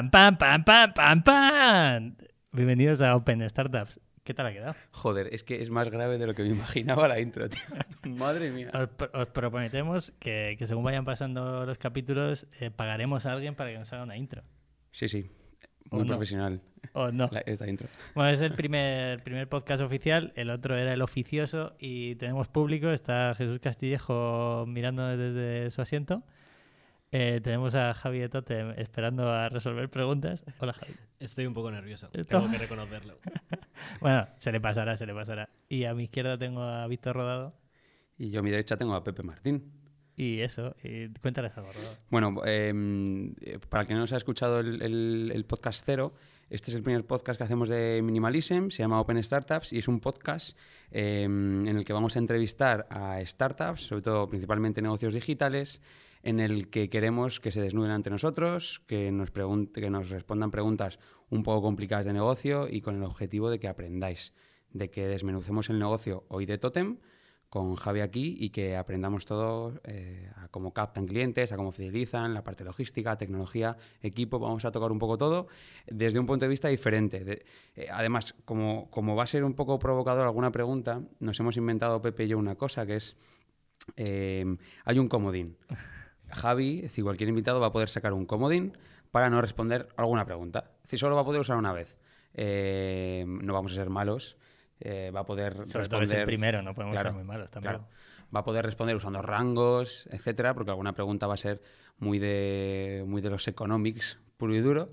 pam, pam, pam, pam, pam, pam. Bienvenidos a Open Startups. ¿Qué tal ha quedado? Joder, es que es más grave de lo que me imaginaba la intro, tío. Madre mía. Os, os prometemos que, que según vayan pasando los capítulos, eh, pagaremos a alguien para que nos haga una intro. Sí, sí. ¿O Muy no? profesional ¿O no? la- esta intro. Bueno, es el primer, primer podcast oficial, el otro era el oficioso y tenemos público, está Jesús Castillejo mirando desde su asiento. Eh, tenemos a Javi de Totem esperando a resolver preguntas. Hola Javi. Estoy un poco nervioso, tengo que reconocerlo. Bueno, se le pasará, se le pasará. Y a mi izquierda tengo a Víctor Rodado Y yo a mi derecha tengo a Pepe Martín. y eso, y cuéntales algo, Rodado. Bueno, em, eh, para el que no nos ha escuchado el, el- el podcast cero, este es el primer podcast que hacemos de Minimalism, se llama Open Startups y es un podcast em, en el que vamos a entrevistar a startups, sobre todo principalmente negocios digitales, en el que queremos que se desnuden ante nosotros, que nos, que nos respondan preguntas un poco complicadas de negocio y con el objetivo de que aprendáis, de que desmenucemos el negocio hoy de Totem con Javi aquí y que aprendamos todo eh, a cómo captan clientes, a cómo fidelizan, la parte logística, tecnología, equipo, vamos a tocar un poco todo desde un punto de vista diferente. De- eh, además, como, como va a ser un poco provocador alguna pregunta, nos hemos inventado Pepe y yo una cosa que es, eh, hay un comodín. Javi, es decir, cualquier invitado va a poder sacar un comodín para no responder alguna pregunta. Es decir, solo va a poder usar una vez. Eh, no vamos a ser malos. eh, va a poder Sobre todo es el responder- primero, no podemos Claro, ser muy malos tampoco. Claro. Va a poder responder usando rangos, etcétera, porque alguna pregunta va a ser muy de, muy de los economics puro y duro.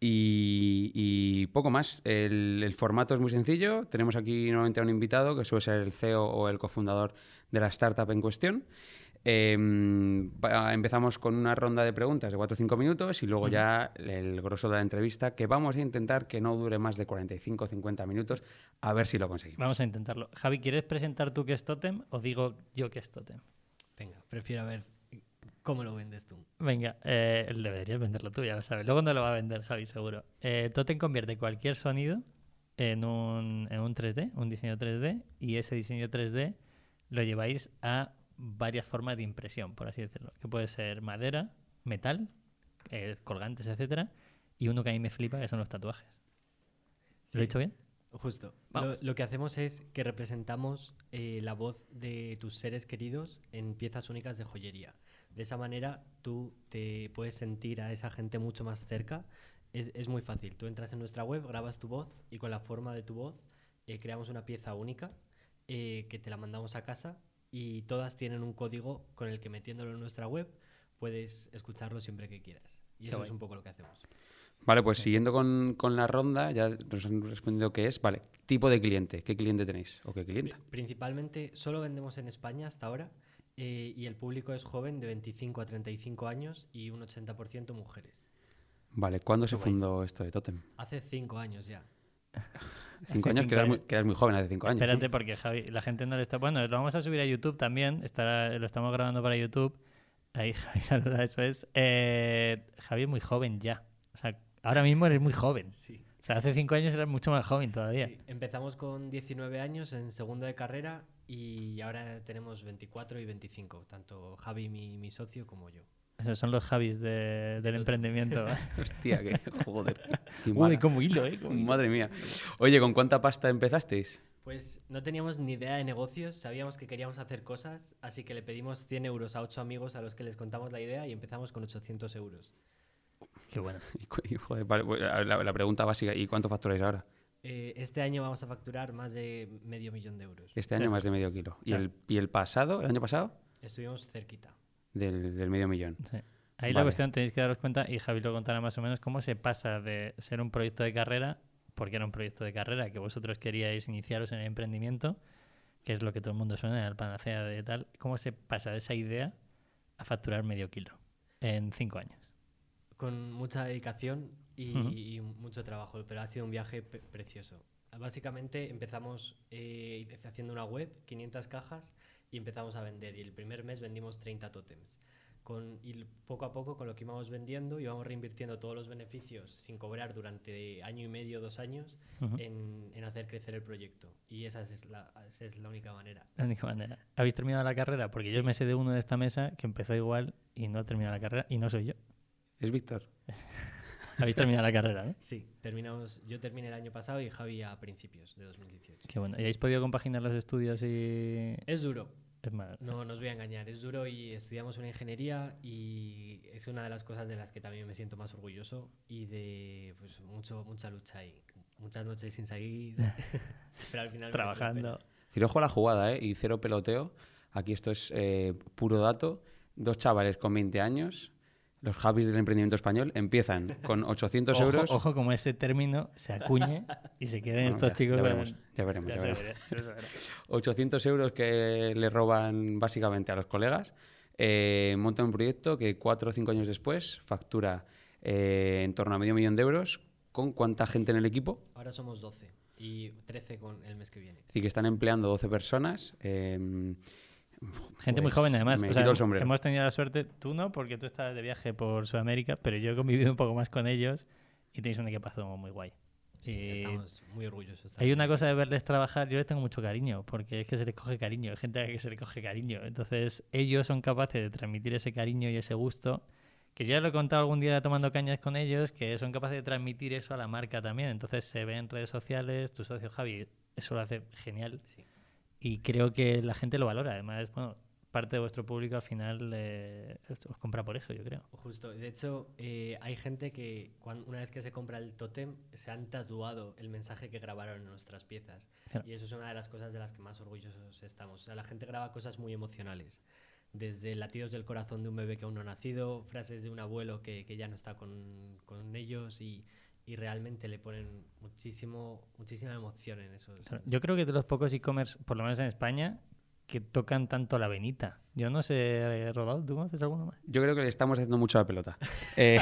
Y, y poco más. El, el formato es muy sencillo. Tenemos aquí normalmente a un invitado que suele ser el CEO o el cofundador de la startup en cuestión. Em, empezamos con una ronda de preguntas de 4 o 5 minutos y luego ya el grosso de la entrevista, que vamos a intentar que no dure más de 45 o 50 minutos, a ver si lo conseguimos. Vamos a intentarlo. Javi, ¿quieres presentar tú qué es Totem o digo yo qué es Totem? Venga, prefiero ver cómo lo vendes tú. Venga, eh, deberías venderlo tú, ya lo sabes. Luego no lo va a vender Javi, seguro. Eh, Totem convierte cualquier sonido en un, en un 3D, un diseño 3D, y ese diseño 3D lo lleváis a varias formas de impresión, por así decirlo. Que puede ser madera, metal, eh, colgantes, etcétera, y uno que a mí me flipa que son los tatuajes. ¿Lo he dicho bien? Justo. Lo, que hacemos es que representamos eh, la voz de tus seres queridos en piezas únicas de joyería. De esa manera tú te puedes sentir a esa gente mucho más cerca. Es, es muy fácil. Tú entras en nuestra web, grabas tu voz y con la forma de tu voz eh, creamos una pieza única eh, que te la mandamos a casa y todas tienen un código con el que metiéndolo en nuestra web puedes escucharlo siempre que quieras. Y Qué eso guay. es un poco lo que hacemos. Vale, pues siguiendo con, con la ronda, ya nos han respondido qué es. Vale, tipo de cliente. ¿Qué cliente tenéis? ¿O qué clienta? Pri- Principalmente solo vendemos en España hasta ahora eh, y el público es joven de 25 a 35 años y un 80% mujeres. Vale, ¿cuándo se guay. fundó esto de Totem? Hace 5 años ya. Cinco años, que eras, muy, años. que eras muy joven, hace cinco años. Espérate, sí. porque Javi, la gente no le está. Bueno, lo vamos a subir a YouTube también. Estará, lo estamos grabando para YouTube. Ahí, Javi, saluda, eso es. Eh, Javi es muy joven ya. O sea, ahora mismo eres muy joven. Sí. O sea, hace cinco años eras mucho más joven todavía. Sí, Empezamos con 19 años en segundo de carrera y ahora tenemos 24 y 25, tanto Javi, mi, mi socio, como yo. Esos son los Javis de- del emprendimiento. Hostia, que joder. qué Uy, como hilo, ¿eh? Como hilo. Madre mía. Oye, ¿con cuánta pasta empezasteis? Pues no teníamos ni idea de negocios, sabíamos que queríamos hacer cosas, así que le pedimos 100 euros a 8 amigos a los que les contamos la idea y empezamos con 800 euros. Qué bueno. Y cu- y, joder, vale, pues, la, la pregunta básica, ¿y cuánto facturáis ahora? Eh, este año vamos a facturar más de medio millón de euros. Este año Claro. más de medio kilo. ¿Y, Claro. el, ¿Y el pasado, el año pasado? Estuvimos cerquita. Del, del medio millón. Sí. Ahí la cuestión tenéis que daros cuenta, y Javi lo contará más o menos, cómo se pasa de ser un proyecto de carrera, porque era un proyecto de carrera, que vosotros queríais iniciaros en el emprendimiento, que es lo que todo el mundo suena, el panacea de tal, cómo se pasa de esa idea a facturar medio kilo en cinco años. Con mucha dedicación y, mucho trabajo, pero ha sido un viaje precioso. Básicamente empezamos eh, haciendo una web, 500 cajas, y empezamos a vender. Y el primer mes vendimos 30 tótems. Con, y poco a poco, con lo que íbamos vendiendo, íbamos reinvirtiendo todos los beneficios sin cobrar durante año y medio, dos años, en, en hacer crecer el proyecto. Y esa es la, esa es la única manera. La única manera. ¿Habéis terminado la carrera? Porque yo me sé de uno de esta mesa que empezó igual y no ha terminado la carrera, y no soy yo. ¿Es Víctor? Habéis terminado la carrera, ¿no? Sí, terminamos, yo terminé el año pasado y Javi a principios de 2018. Qué bueno. ¿Y habéis podido compaginar los estudios y...? Es duro, Es más, no, no os voy a engañar, es duro y estudiamos una ingeniería y es una de las cosas de las que también me siento más orgulloso y de pues mucho, mucha lucha y muchas noches sin salir, pero al final trabajando. pena. Ciro ojo a la jugada, ¿eh? Y cero peloteo. Aquí esto es eh, puro dato. Dos chavales con 20 años, los Javis del emprendimiento español, empiezan con 800 Ojo, euros. ojo como ese término se acuñe y se queden Bueno, estos ya- chicos... ya veremos, ya veremos, Ya ya veremos. verá, ya se verá. 800 euros que le roban básicamente a los colegas. Eh, montan un proyecto que cuatro o cinco años después factura eh, en torno a medio millón de euros. ¿Con cuánta gente en el equipo? Ahora somos 12 y 13 con el mes que viene. Decir, que están empleando 12 personas. eh, Gente muy pues, joven, además. Me O sea, quito el sombrero. hemos tenido la suerte, tú no, porque tú estabas de viaje por Sudamérica, pero yo he convivido un poco más con ellos y tenéis un equipazo muy guay. Sí, Y estamos muy orgullosos. hay una cosa de verles trabajar, yo les tengo mucho cariño, porque es que se les coge cariño, hay gente a la que se le coge cariño. Entonces, ellos son capaces de transmitir ese cariño y ese gusto, que yo ya lo he contado algún día tomando cañas con ellos, que son capaces de transmitir eso a la marca también. Entonces, se ve en redes sociales, tu socio Javi, eso lo hace genial. Sí. Y creo que la gente lo valora. Además, bueno, parte de vuestro público al final eh, os compra por eso, yo creo. Justo, de hecho, eh, hay gente que cuan- una vez que se compra el tótem se han tatuado el mensaje que grabaron en nuestras piezas. Claro. Y eso es una de las cosas de las que más orgullosos estamos. O sea, la gente graba cosas muy emocionales. Desde latidos del corazón de un bebé que aún no ha nacido, frases de un abuelo que, que ya no está con, con ellos y, y realmente le ponen muchísimo, muchísima emoción en. Claro, Yo creo que de los pocos e-commerce, por lo menos en España, que tocan tanto la venita. Yo no sé, Rodolfo, ¿tú conoces alguno más? Yo creo que le estamos haciendo mucho la pelota. Eh,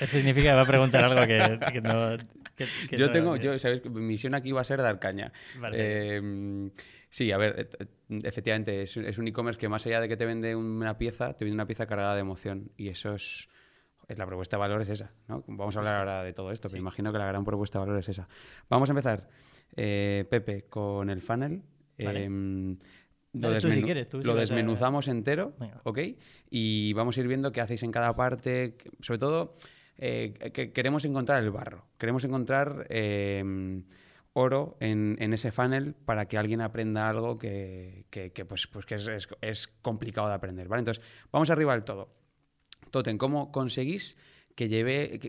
Eso significa que va a preguntar algo que, que no... que- que yo no- tengo, yo, ¿sabes? Mi misión aquí va a ser dar caña. Vale. Eh, sí, a ver, efectivamente, es, es un e-commerce que más allá de que te vende una pieza, te vende una pieza cargada de emoción. Y eso es, es la propuesta de valor es esa. ¿no? Vamos a hablar ahora de todo esto, pero imagino que la gran propuesta de valor es esa. Vamos a empezar, eh, Pepe, con el funnel. Vale. Em, si quieres, si lo a- desmenuzamos entero, Venga. ¿ok? Y vamos a ir viendo qué hacéis en cada parte. Sobre todo, eh, que queremos encontrar el barro. Queremos encontrar eh, oro en, en ese funnel para que alguien aprenda algo que, que- que, pues, pues que es, es- es complicado de aprender, ¿vale? Entonces, vamos arriba del todo. Toten, ¿cómo conseguís que lleve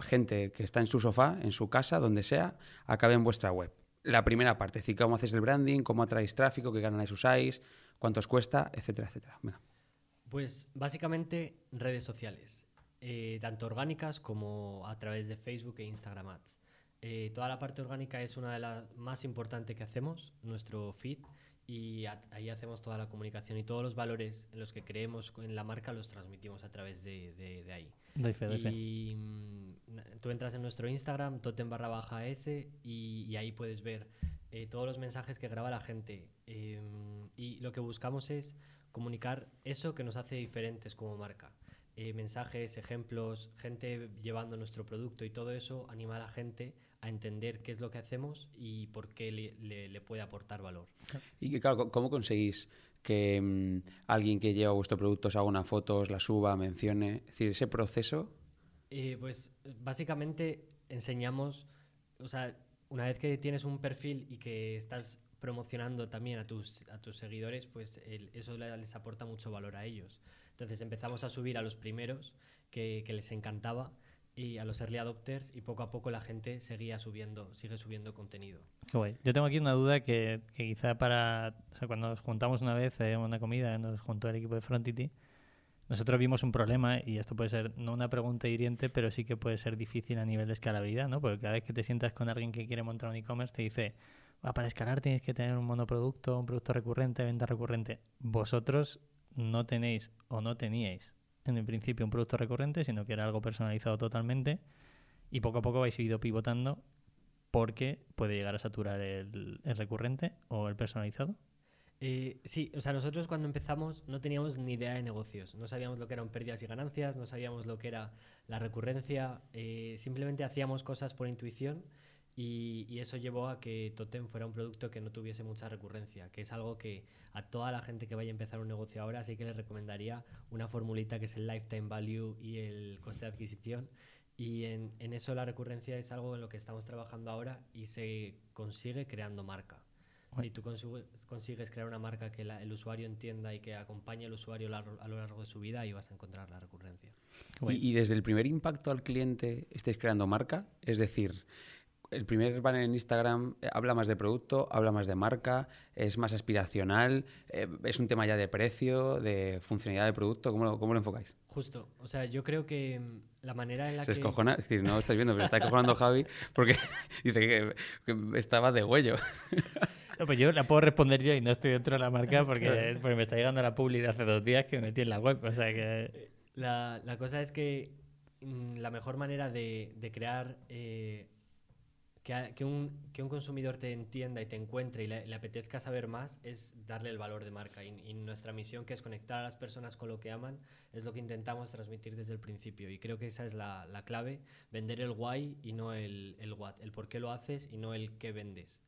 gente que está en su sofá, en su casa, donde sea, acabe en vuestra web? La primera parte, decir, cómo hacéis el branding, cómo atraéis tráfico, qué canales usáis, cuánto os cuesta, etcétera, etcétera. Pues básicamente redes sociales, eh, tanto orgánicas como a través de Facebook e Instagram Ads. Eh, toda la parte orgánica es una de las más importantes que hacemos, nuestro feed, y a- ahí hacemos toda la comunicación y todos los valores en los que creemos en la marca los transmitimos a través de, de- de ahí. Doy fe, doy fe. Y mm, tú entras en nuestro Instagram, totem barra baja S, y, y ahí puedes ver eh, todos los mensajes que graba la gente. Em, y lo que buscamos es comunicar eso que nos hace diferentes como marca. Eh, mensajes, ejemplos, gente llevando nuestro producto y todo eso anima a la gente a entender qué es lo que hacemos y por qué le, le- le puede aportar valor. Y claro, ¿cómo conseguís que mm, alguien que lleva vuestro producto os haga una foto, os la suba, mencione? Es decir, ese proceso. Eh, pues básicamente enseñamos, o sea, una vez que tienes un perfil y que estás promocionando también a tus, a tus seguidores, pues el- eso le- les aporta mucho valor a ellos. Entonces empezamos a subir a los primeros que, que les encantaba y a los early adopters y poco a poco la gente seguía subiendo, sigue subiendo contenido. Qué guay. Yo tengo aquí una duda que, quizá para... O sea, cuando nos juntamos una vez en una comida, nos juntó el equipo de Frontity, nosotros vimos un problema y esto puede ser no una pregunta hiriente, pero sí que puede ser difícil a nivel de escalabilidad, ¿no? Porque cada vez que te sientas con alguien que quiere montar un e-commerce te dice, "Ah, para escalar tienes que tener un monoproducto, un producto recurrente, venta recurrente. Vosotros no tenéis o no teníais en el principio un producto recurrente, sino que era algo personalizado totalmente y poco a poco vais ido pivotando porque puede llegar a saturar el, recurrente o el personalizado. Eh, sí, o sea, nosotros cuando empezamos no teníamos ni idea de negocios, no sabíamos lo que eran pérdidas y ganancias, no sabíamos lo que era la recurrencia, eh, simplemente hacíamos cosas por intuición y, y eso llevó a que Totem fuera un producto que no tuviese mucha recurrencia, que es algo que a toda la gente que vaya a empezar un negocio ahora sí que les recomendaría una formulita que es el lifetime value y el coste de adquisición, Y en, en eso la recurrencia es algo en lo que estamos trabajando ahora y se consigue creando marca. Si tú consigu- consigues crear una marca que la- el usuario entienda y que acompañe al usuario a lo largo de su vida, ahí vas a encontrar la recurrencia. Y, y desde el primer impacto al cliente estáis creando marca, es decir, el primer banner en Instagram eh, habla más de producto, habla más de marca, es más aspiracional, eh, es un tema ya de precio, de funcionalidad de producto, ¿cómo lo, cómo lo enfocáis? Justo. O sea, yo creo que mm, la manera en la Se que... escojona, es decir, no lo estáis viendo, pero está escojonando Javi porque dice que, que estaba de huello. No, pues yo la puedo responder yo y no estoy dentro de la marca porque, porque me está llegando la publi de hace dos días que me metí en la web. O sea que. La, la cosa es que mm, la mejor manera de, de crear eh, que, a- que un, que un consumidor te entienda y te encuentre y le, le apetezca saber más es darle el valor de marca. Y, y nuestra misión, que es conectar a las personas con lo que aman, es lo que intentamos transmitir desde el principio. Y creo que esa es la, la clave, vender el why y no el, el what, el por qué lo haces y no el qué vendes.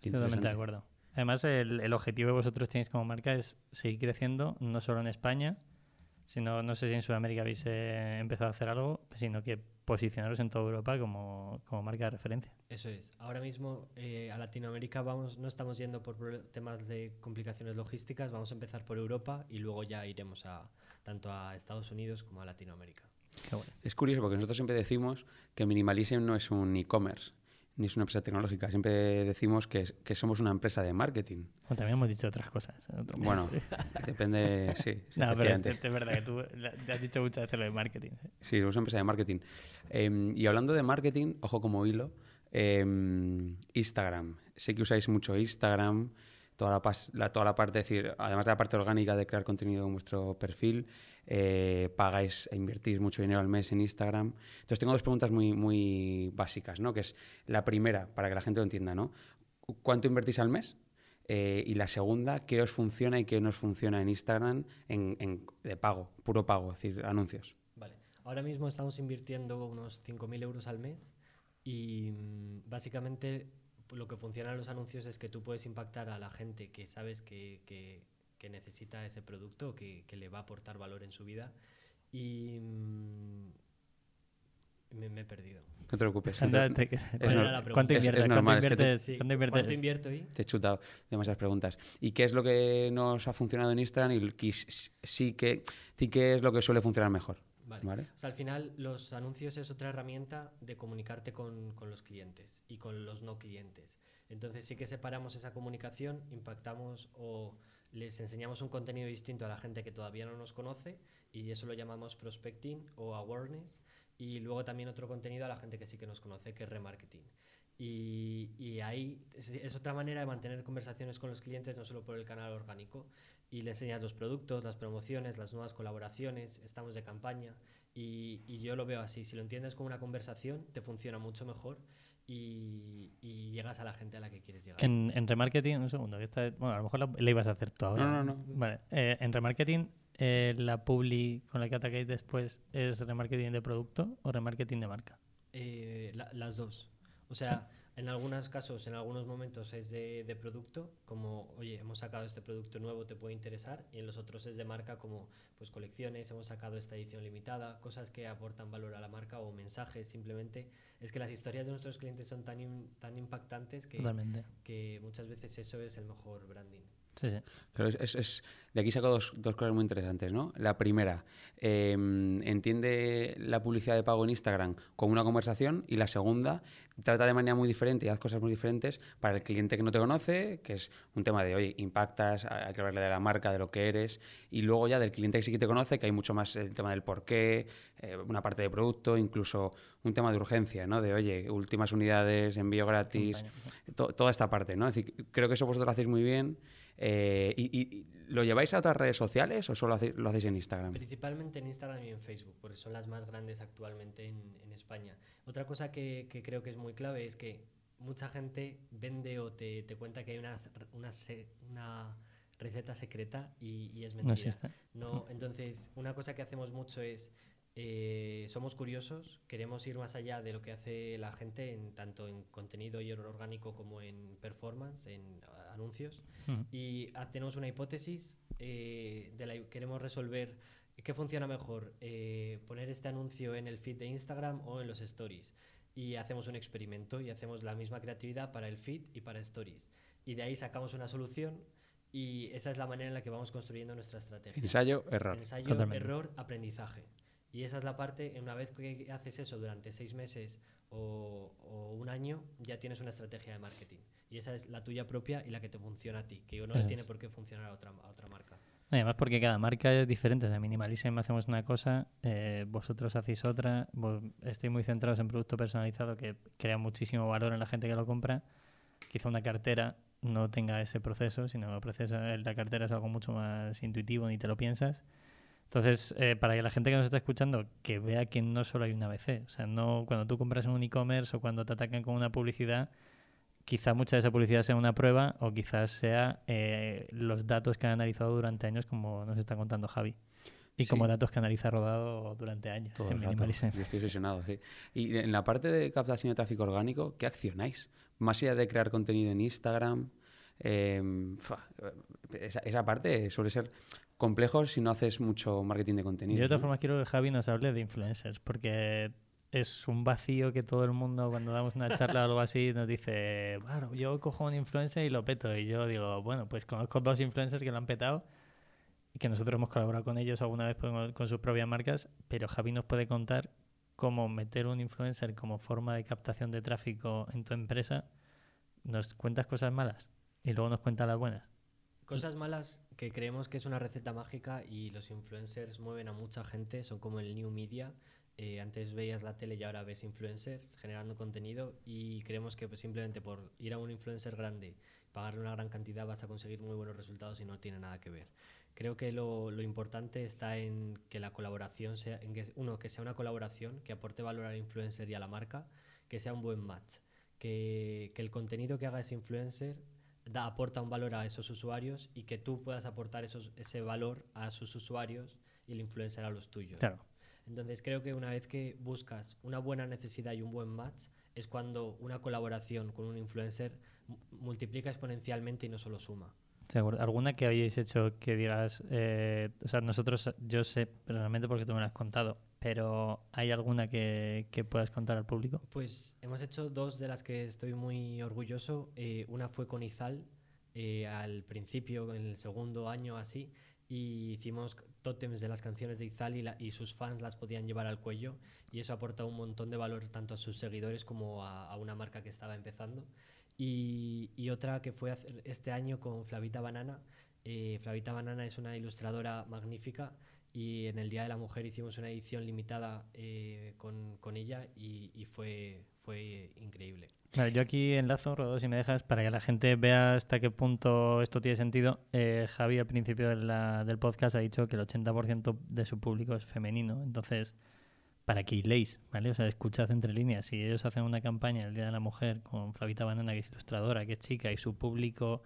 Qué Totalmente de acuerdo. Además, el, el objetivo que vosotros tenéis como marca es seguir creciendo, no solo en España, sino, no sé si en Sudamérica habéis eh, empezado a hacer algo, sino que posicionaros en toda Europa como, como marca de referencia. Eso es. Ahora mismo eh, a Latinoamérica vamos, no estamos yendo por temas de complicaciones logísticas, vamos a empezar por Europa y luego ya iremos a tanto a Estados Unidos como a Latinoamérica. Qué bueno. Es curioso porque nosotros siempre decimos que Minimalism no es un e-commerce, ni es una empresa tecnológica. Siempre decimos que, es- que somos una empresa de marketing. Bueno, también hemos dicho otras cosas. en otro Bueno, depende, sí. sí, No, pero es, verdad que tú te has dicho muchas veces lo de marketing. ¿eh? Sí, somos una empresa de marketing. Eh, y hablando de marketing, ojo como hilo, eh, Instagram. Sé que usáis mucho Instagram, toda la, la- toda la parte, es decir, además de la parte orgánica de crear contenido en vuestro perfil, eh, pagáis e invertís mucho dinero al mes en Instagram. Entonces tengo dos preguntas muy, muy básicas, ¿no? Que es la primera, para que la gente lo entienda, ¿no? ¿Cuánto invertís al mes? Eh, y la segunda, ¿qué os funciona y qué no os funciona en Instagram en, en- de pago, puro pago, es decir, anuncios? Vale. Ahora mismo estamos invirtiendo unos 5.000 euros al mes y mm, básicamente lo que funciona en los anuncios es que tú puedes impactar a la gente que sabes que- que necesita ese producto, que, que le va a aportar valor en su vida y mm, me, me he perdido. No te preocupes. ¿Cuánto Es- es inviertes? ¿Cuánto normal, es que te- inviertes? Sí, ¿Cuánto ¿Cuánto inviertes? invierto ahí? Te he chutado demasiadas preguntas. ¿Y qué es lo que nos ha funcionado en Instagram y que s- sí que, sí que es lo que suele funcionar mejor? Vale. ¿Vale? O sea, al final los anuncios es otra herramienta de comunicarte con, con los clientes y con los no clientes. Entonces sí que separamos esa comunicación, impactamos o les enseñamos un contenido distinto a la gente que todavía no nos conoce y eso lo llamamos prospecting o awareness y luego también otro contenido a la gente que sí que nos conoce que es remarketing. Y, y ahí es, es otra manera de mantener conversaciones con los clientes no solo por el canal orgánico y le enseñas los productos, las promociones, las nuevas colaboraciones, estamos de campaña y, y yo lo veo así, si lo entiendes como una conversación te funciona mucho mejor y, y llegas a la gente a la que quieres llegar. En, en remarketing, un segundo, que esta, bueno, a lo mejor la, la ibas a hacer tú ahora. No, no, no. Vale, eh, en remarketing, eh, ¿la publi con la que atacáis después es remarketing de producto o remarketing de marca? Eh, la- las dos. O sea, en algunos casos, en algunos momentos es de, de producto, como, oye, hemos sacado este producto nuevo, te puede interesar, y en los otros es de marca, como, pues, colecciones, hemos sacado esta edición limitada, cosas que aportan valor a la marca o mensajes, simplemente. Es que las historias de nuestros clientes son tan, im- tan impactantes que, Totalmente. que muchas veces eso es el mejor branding. Sí, sí. Pero es, es- es- de aquí saco dos, dos cosas muy interesantes, ¿no? La primera, eh, entiende la publicidad de pago en Instagram como una conversación y la segunda, trata de manera muy diferente y haz cosas muy diferentes para el cliente que no te conoce, que es un tema de, oye, impactas, hay que hablarle de la marca, de lo que eres, y luego ya del cliente que sí que te conoce, que hay mucho más el tema del por qué, eh, una parte de producto, incluso un tema de urgencia, ¿no? De, oye, últimas unidades, envío gratis, to- toda esta parte, ¿no? Es decir, creo que eso vosotros lo hacéis muy bien. Eh, y, y- lo lleváis a otras redes sociales o solo hacéis- lo hacéis en Instagram? Principalmente en Instagram y en Facebook, porque son las más grandes actualmente en, en España. Otra cosa que, que creo que es muy clave es que mucha gente vende o te, te cuenta que hay una, una, una receta secreta y, y es No mentira. existe. No, entonces, una cosa que hacemos mucho es, eh, somos curiosos, queremos ir más allá de lo que hace la gente, en, tanto en contenido y orgánico como en performance, en ah, anuncios. Ujú. Y ah, tenemos una hipótesis, eh, de la, queremos resolver ¿qué funciona mejor? Eh, ¿Poner este anuncio en el feed de Instagram o en los stories? Y hacemos un experimento y hacemos la misma creatividad para el feed y para stories. Y de ahí sacamos una solución y esa es la manera en la que vamos construyendo nuestra estrategia. Ensayo, error. Ensayo, Totalmente. error, aprendizaje. Y esa es la parte, una vez que haces eso durante seis meses o, o un año, ya tienes una estrategia de marketing. Y esa es la tuya propia y la que te funciona a ti, que no le tiene por qué funcionar a otra, a otra marca. Además, porque cada marca es diferente. O sea, Minimalism hacemos una cosa, eh, vosotros hacéis otra. Vos estáis muy centrados en producto personalizado que crea muchísimo valor en la gente que lo compra. Quizá una cartera no tenga ese proceso, sino el proceso, la cartera es algo mucho más intuitivo, ni te lo piensas. Entonces, eh, para que la gente que nos está escuchando que vea que no solo hay una ABC, o sea, no cuando tú compras en un e-commerce o cuando te atacan con una publicidad, quizá mucha de esa publicidad sea una prueba o quizás sea eh, los datos que han analizado durante años, como nos está contando Javi. Y Sí. como datos que analiza Rodado durante años Todo en. Yo estoy obsesionado, sí. Y en la parte de captación de tráfico orgánico, ¿qué accionáis? Más allá de crear contenido en Instagram, eh, esa parte suele ser complejo si no haces mucho marketing de contenido. Yo de todas ¿no? formas quiero que Javi nos hable de influencers, porque es un vacío que todo el mundo cuando damos una charla o algo así nos dice, bueno, yo cojo un influencer y lo peto. Y yo digo, bueno, pues conozco dos influencers que lo han petado y que nosotros hemos colaborado con ellos alguna vez con, con sus propias marcas, pero Javi nos puede contar cómo meter un influencer como forma de captación de tráfico en tu empresa. Nos cuentas cosas malas y luego nos cuentas las buenas. Cosas malas que creemos que es una receta mágica y los influencers mueven a mucha gente, son como el new media. Eh, antes veías la tele y ahora ves influencers generando contenido y creemos que pues, simplemente por ir a un influencer grande, pagarle una gran cantidad vas a conseguir muy buenos resultados y no tiene nada que ver. Creo que lo, lo importante está en que la colaboración sea, en que, uno, que sea una colaboración que aporte valor al influencer y a la marca, que sea un buen match, que, que el contenido que haga ese influencer da, aporta un valor a esos usuarios y que tú puedas aportar esos, ese valor a sus usuarios y el influencer a los tuyos. Claro. Entonces creo que una vez que buscas una buena necesidad y un buen match es cuando una colaboración con un influencer mu- multiplica exponencialmente y no solo suma. ¿Alguna que hayáis hecho que digas, eh, o sea, nosotros, yo sé personalmente porque tú me lo has contado, pero ¿hay alguna que, que puedas contar al público? Pues hemos hecho dos de las que estoy muy orgulloso. Eh, una fue con Izal eh, al principio, en el segundo año así, y hicimos tótems de las canciones de Izal y, la- y sus fans las podían llevar al cuello y eso aporta un montón de valor tanto a sus seguidores como a, a una marca que estaba empezando. Y, y otra que fue hacer este año con Flavita Banana. Eh, Flavita Banana es una ilustradora magnífica y en el Día de la Mujer hicimos una edición limitada eh, con, con ella y, fue, fue increíble. Vale, yo aquí enlazo, Rodo, si me dejas, para que la gente vea hasta qué punto esto tiene sentido. Eh, Javi al principio del podcast ha dicho que el 80% de su público es femenino, entonces para que hiléis, ¿vale? O sea, escuchad entre líneas. Si ellos hacen una campaña el Día de la Mujer con Flavita Banana, que es ilustradora, que es chica, y su público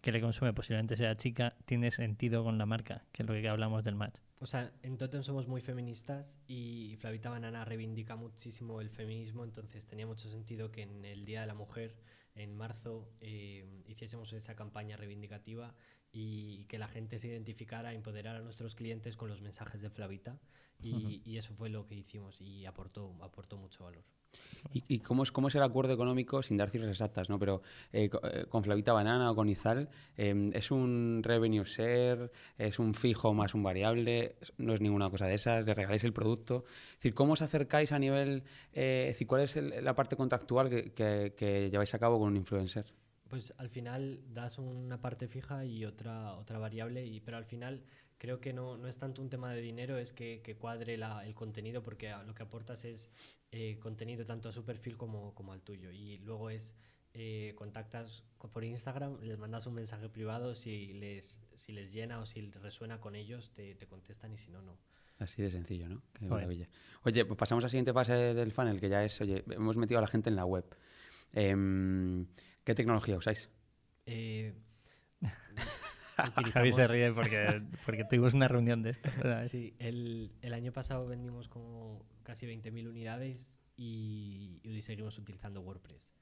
que le consume posiblemente sea chica, tiene sentido con la marca, que es lo que hablamos del match. O sea, en Totem somos muy feministas y Flavita Banana reivindica muchísimo el feminismo, entonces tenía mucho sentido que en el Día de la Mujer, en marzo, eh, hiciésemos esa campaña reivindicativa y que la gente se identificara, empoderara a nuestros clientes con los mensajes de Flavita y, Ujú. y eso fue lo que hicimos y aportó, aportó mucho valor. ¿Y, y cómo, es, cómo es el acuerdo económico, sin dar cifras exactas, ¿no? pero eh, eh, con Flavita Banana o con Izal, eh, ¿es un revenue share? ¿Es un fijo más un variable? No es ninguna cosa de esas, le regaláis el producto. Es decir, ¿cómo os acercáis a nivel, eh, es decir, cuál es el- la parte contractual que, que- que lleváis a cabo con un influencer? Pues al final das una parte fija y otra, otra variable, y, pero al final creo que no, no es tanto un tema de dinero, es que, que cuadre la- el contenido, porque lo que aportas es eh, contenido tanto a su perfil como, como al tuyo. Y luego es, eh, contactas co- por Instagram, les mandas un mensaje privado, si les, si les llena o si resuena con ellos, te, te contestan y si no, no. Así de sencillo, ¿no? Qué maravilla. Oye, pues pasamos al siguiente fase del funnel, que ya es, oye, hemos metido a la gente en la web. Em, ¿Qué tecnología usáis? Eh, Javi se ríe porque, porque tuvimos una reunión de esto. Sí, el, el año pasado vendimos como casi 20.000 unidades y, y seguimos utilizando WordPress.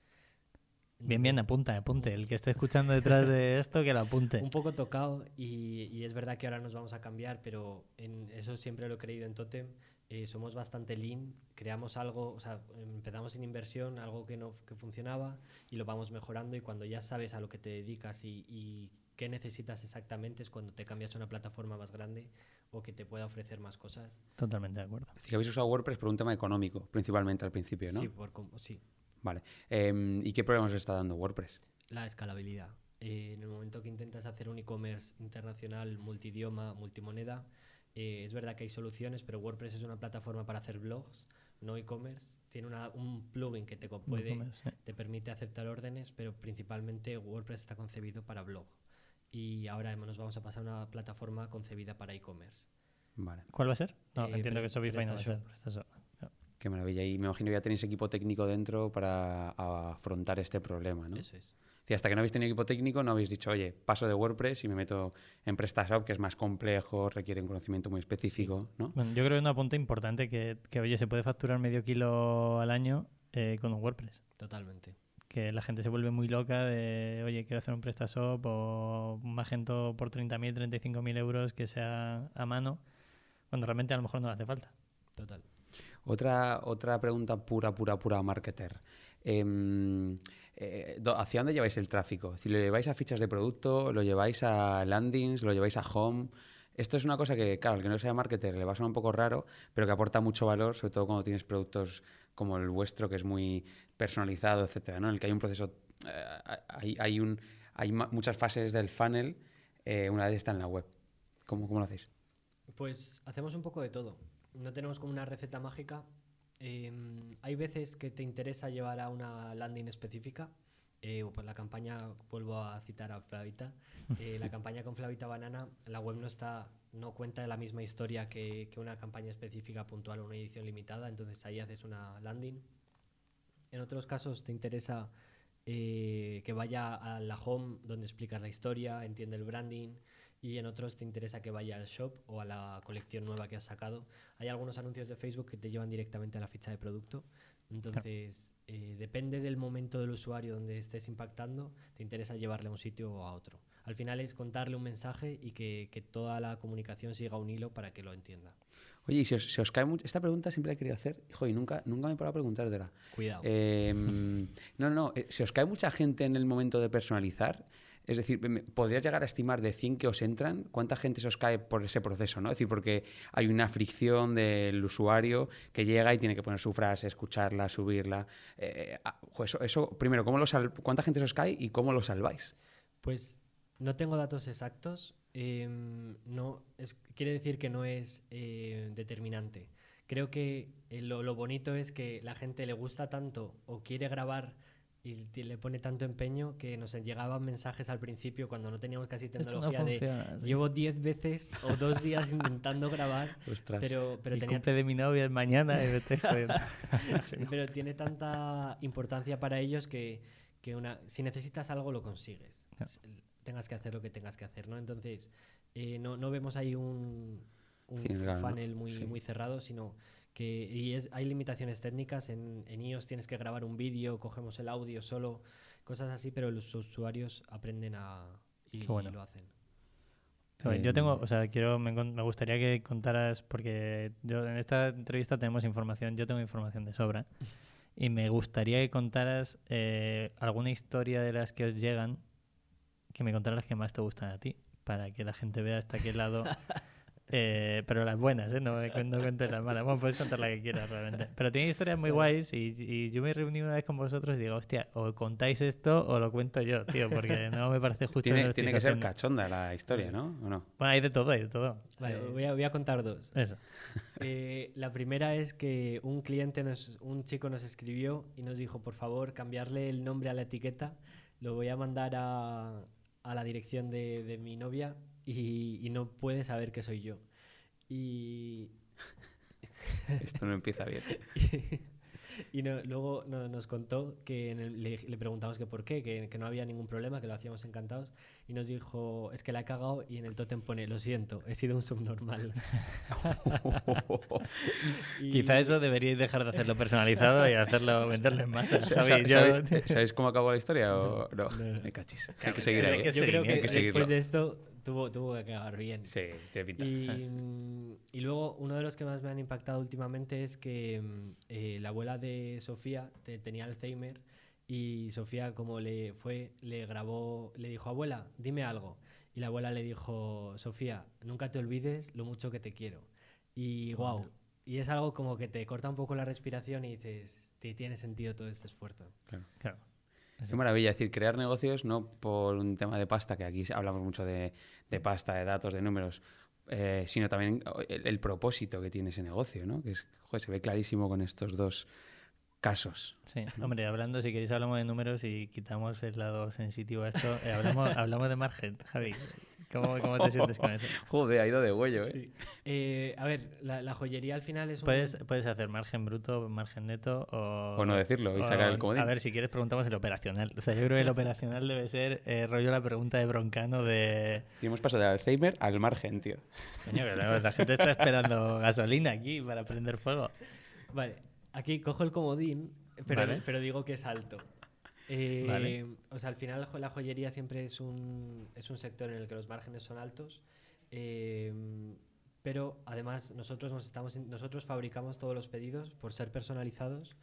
Bien, bien, apunta, apunte. El que esté escuchando detrás de esto, que lo apunte. Un poco tocado y, y es verdad que ahora nos vamos a cambiar, pero en eso siempre lo he creído en Totem. Eh, somos bastante lean, creamos algo, o sea, empezamos sin inversión, algo que no que funcionaba y lo vamos mejorando y cuando ya sabes a lo que te dedicas y, y qué necesitas exactamente es cuando te cambias a una plataforma más grande o que te pueda ofrecer más cosas. Totalmente de acuerdo. Es decir, que habéis usado WordPress por un tema económico, principalmente al principio, ¿no? Sí, por, sí, Vale. Em, ¿Y qué problemas está dando WordPress? la escalabilidad. Eh, en el momento que intentas hacer un e-commerce internacional, multidioma, multimoneda, eh, es verdad que hay soluciones, pero WordPress es una plataforma para hacer blogs, no e-commerce. Tiene una- un plugin que te puede, te permite aceptar órdenes, pero principalmente WordPress está concebido para blog. Y ahora nos vamos a pasar a una plataforma concebida para e-commerce. Vale, ¿Cuál va a ser? No, Eh, entiendo que Shopify no va a ser. Qué maravilla. Y me imagino que ya tenéis equipo técnico dentro para afrontar este problema, ¿no? Eso es. Hasta que no habéis tenido equipo técnico no habéis dicho, oye, paso de WordPress y me meto en PrestaShop, que es más complejo, requiere un conocimiento muy específico, ¿no? Bueno, yo creo que es un apunte importante que, que, oye, se puede facturar medio kilo al año eh, con un WordPress. Totalmente. Que la gente se vuelve muy loca de, oye, quiero hacer un PrestaShop o un Magento por 30.000, 35.000 euros que sea a mano, cuando realmente a lo mejor no le hace falta. Total. Otra, otra pregunta pura, pura, pura marketer. Em, eh, ¿Hacia dónde lleváis el tráfico? Si lo lleváis a fichas de producto, lo lleváis a landings, lo lleváis a home. Esto es una cosa que, claro, al que no sea marketer le va a sonar un poco raro, pero que aporta mucho valor, sobre todo cuando tienes productos como el vuestro, que es muy personalizado, etcétera, ¿no? En el que hay un proceso, eh, hay, hay, muchas fases del funnel eh, una vez está en la web. ¿Cómo, cómo lo hacéis? Pues hacemos un poco de todo. No tenemos como una receta mágica. Em, hay veces que te interesa llevar a una landing específica. Eh, pues la campaña, vuelvo a citar a Flavita, eh, la campaña con Flavita Banana, la web no está, no cuenta la misma historia que, que una campaña específica puntual o una edición limitada, entonces ahí haces una landing. En otros casos te interesa eh, que vaya a la home donde explicas la historia, entiende el branding, y en otros te interesa que vaya al shop o a la colección nueva que has sacado. Hay algunos anuncios de Facebook que te llevan directamente a la ficha de producto. Entonces, eh, depende del momento del usuario donde estés impactando, te interesa llevarle a un sitio o a otro. Al final es contarle un mensaje y que, que toda la comunicación siga un hilo para que lo entienda. Oye, y si os, si os cae mucho... Esta pregunta siempre la he querido hacer, hijo, y nunca, nunca me he parado a preguntártela. Cuidado. Eh, no, no, eh, ¿se os cae mucha gente en el momento de personalizar? Es decir, ¿podrías llegar a estimar de 100 que os entran? ¿Cuánta gente se os cae por ese proceso? ¿no? Es decir, porque hay una fricción del usuario que llega y tiene que poner su frase, escucharla, subirla. Eh, ah, eso, primero, ¿cómo lo sal- ¿cuánta gente se os cae y cómo lo salváis? Pues no tengo datos exactos. em, no, quiere decir que no es eh, determinante. Creo que eh, lo, lo bonito es que la gente le gusta tanto o quiere grabar y le pone tanto empeño que nos llegaban mensajes al principio cuando no teníamos casi Esto no tecnología de funciona. sí. llevo 10 veces o dos días intentando grabar, Ostras. pero, pero el tenía de mi novia es mañana y me estoy pero tiene tanta importancia para ellos que, que una, si necesitas algo lo consigues. S- Tengas que hacer lo que tengas que hacer, ¿no? Entonces, eh, no, no vemos ahí un, un Sí, claro, ¿no? funnel muy, Sí. muy cerrado, sino que y es, hay limitaciones técnicas. En, en iOS tienes que grabar un vídeo, cogemos el audio solo, cosas así, pero los usuarios aprenden a y, Qué bueno. y lo hacen. Yo tengo, Em, o sea, quiero, me, me gustaría que contaras, porque yo en esta entrevista tenemos información, yo tengo información de sobra, y me gustaría que contaras eh, alguna historia de las que os llegan, que me contaras las que más te gustan a ti, para que la gente vea hasta qué lado. eh, pero las buenas, ¿eh? No, no cuentes las malas. Bueno, puedes contar la que quieras, realmente. Pero tiene historias muy guays y, y yo me reuní una vez con vosotros y digo, hostia, o contáis esto o lo cuento yo, tío, porque no me parece justo. Tiene, que ser cachonda la historia, ¿no? ¿O no? Bueno, hay de todo, hay de todo. Vale, voy, a, voy a contar dos. Eso. Eh, la primera es que un cliente, nos, un chico nos escribió y nos dijo, por favor, cambiarle el nombre a la etiqueta. Lo voy a mandar a, a la dirección de, de mi novia y, y no puede saber que soy yo. Y, Esto no empieza bien. Y no- luego no- nos contó que en el- le, le preguntamos que por qué, que, que no había ningún problema, que lo hacíamos encantados. Y nos dijo, es que la he cagado y en el tótem pone, lo siento, he sido un subnormal. Y- Quizá eso deberíais dejar de hacerlo personalizado y hacerlo, venderlo en masa. Sa- Javi, sa- yo- ¿sabéis, sabéis cómo acabó la historia o no? No, no. Me cachis. Hay que seguir ahí. hay que Yo creo seguir, que después de esto tuvo, tuvo que acabar bien. Sí, tiene pinta. Y, y luego uno de los que más me han impactado últimamente es que eh, la abuela de Sofía te- tenía Alzheimer y Sofía como le fue, le grabó, le dijo, abuela, dime algo. Y la abuela le dijo, Sofía, nunca te olvides lo mucho que te quiero. Y wow. Y es algo como que te corta un poco la respiración y dices, "Ti- tiene sentido todo este esfuerzo. Claro. Qué maravilla, es decir, crear negocios no por un tema de pasta, que aquí hablamos mucho de, de pasta, de datos, de números, eh, sino también el, el propósito que tiene ese negocio, ¿no? Que es, joder, se ve clarísimo con estos dos casos. Sí, hombre, hablando, si queréis hablamos de números y quitamos el lado sensitivo a esto. eh, hablamos, hablamos de margen, Javi. ¿Cómo, cómo te sientes con eso? Joder, ha ido de huello, ¿eh? Sí. Eh, a ver, la, la joyería al final es un... Puedes, puedes hacer margen bruto, margen neto o... O no decirlo y sacar el comodín. A ver, si quieres preguntamos el operacional. O sea, yo creo que el operacional debe ser eh, rollo la pregunta de broncano de... Y hemos pasado del Alzheimer al margen, tío. Coño, que la, la gente está esperando gasolina aquí para prender fuego. Vale, aquí cojo el comodín, pero, Vale. pero digo que es alto. Eh, Vale. O sea, al final la jo- la joyería siempre es un, es un sector en el que los márgenes son altos, eh, pero además nosotros, nos estamos, in- nosotros fabricamos todos los pedidos por ser personalizados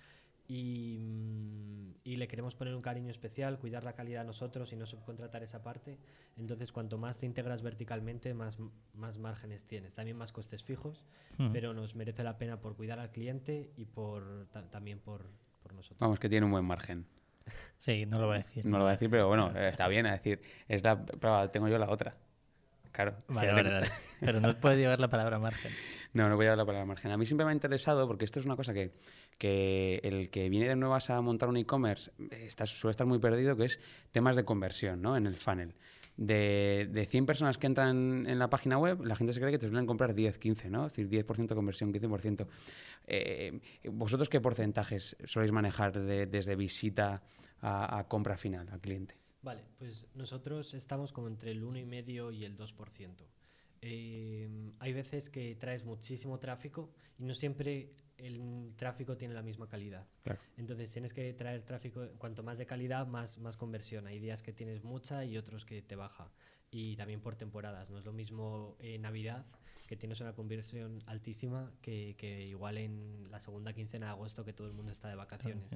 y, mm, y le queremos poner un cariño especial, cuidar la calidad nosotros y no subcontratar esa parte. Entonces, cuanto más te integras verticalmente, más, más márgenes tienes. También más costes fijos, Hmm. pero nos merece la pena por cuidar al cliente y por ta- también por, por nosotros. Vamos, que tiene un buen margen. Sí, no lo voy a decir. No lo voy a decir, pero bueno, eh, está bien. Es decir, es la, pero tengo yo la otra. Claro. Vale, vale. Pero no puedes llevar la palabra margen. No, no voy a dar la palabra margen. A mí siempre me ha interesado, porque esto es una cosa que, que el que viene de nuevas a montar un e-commerce eh, está, suele estar muy perdido, que es temas de conversión ¿no? en el funnel. De, de 100 personas que entran en la página web, la gente se cree que te suelen comprar 10, 15, ¿no? Es decir, 10% conversión, 15%. Eh, ¿Vosotros qué porcentajes soléis manejar de- desde visita a, a compra final, al cliente? Vale, pues nosotros estamos como entre el 1,5 y el 2%. Eh, hay veces que traes muchísimo tráfico y no siempre el tráfico tiene la misma calidad. Claro. Entonces tienes que traer tráfico, cuanto más de calidad, más, más conversión. Hay días que tienes mucha y otros que te baja. Y también por temporadas. No es lo mismo en Navidad, que tienes una conversión altísima, que, que igual en la segunda quincena de agosto, que todo el mundo está de vacaciones.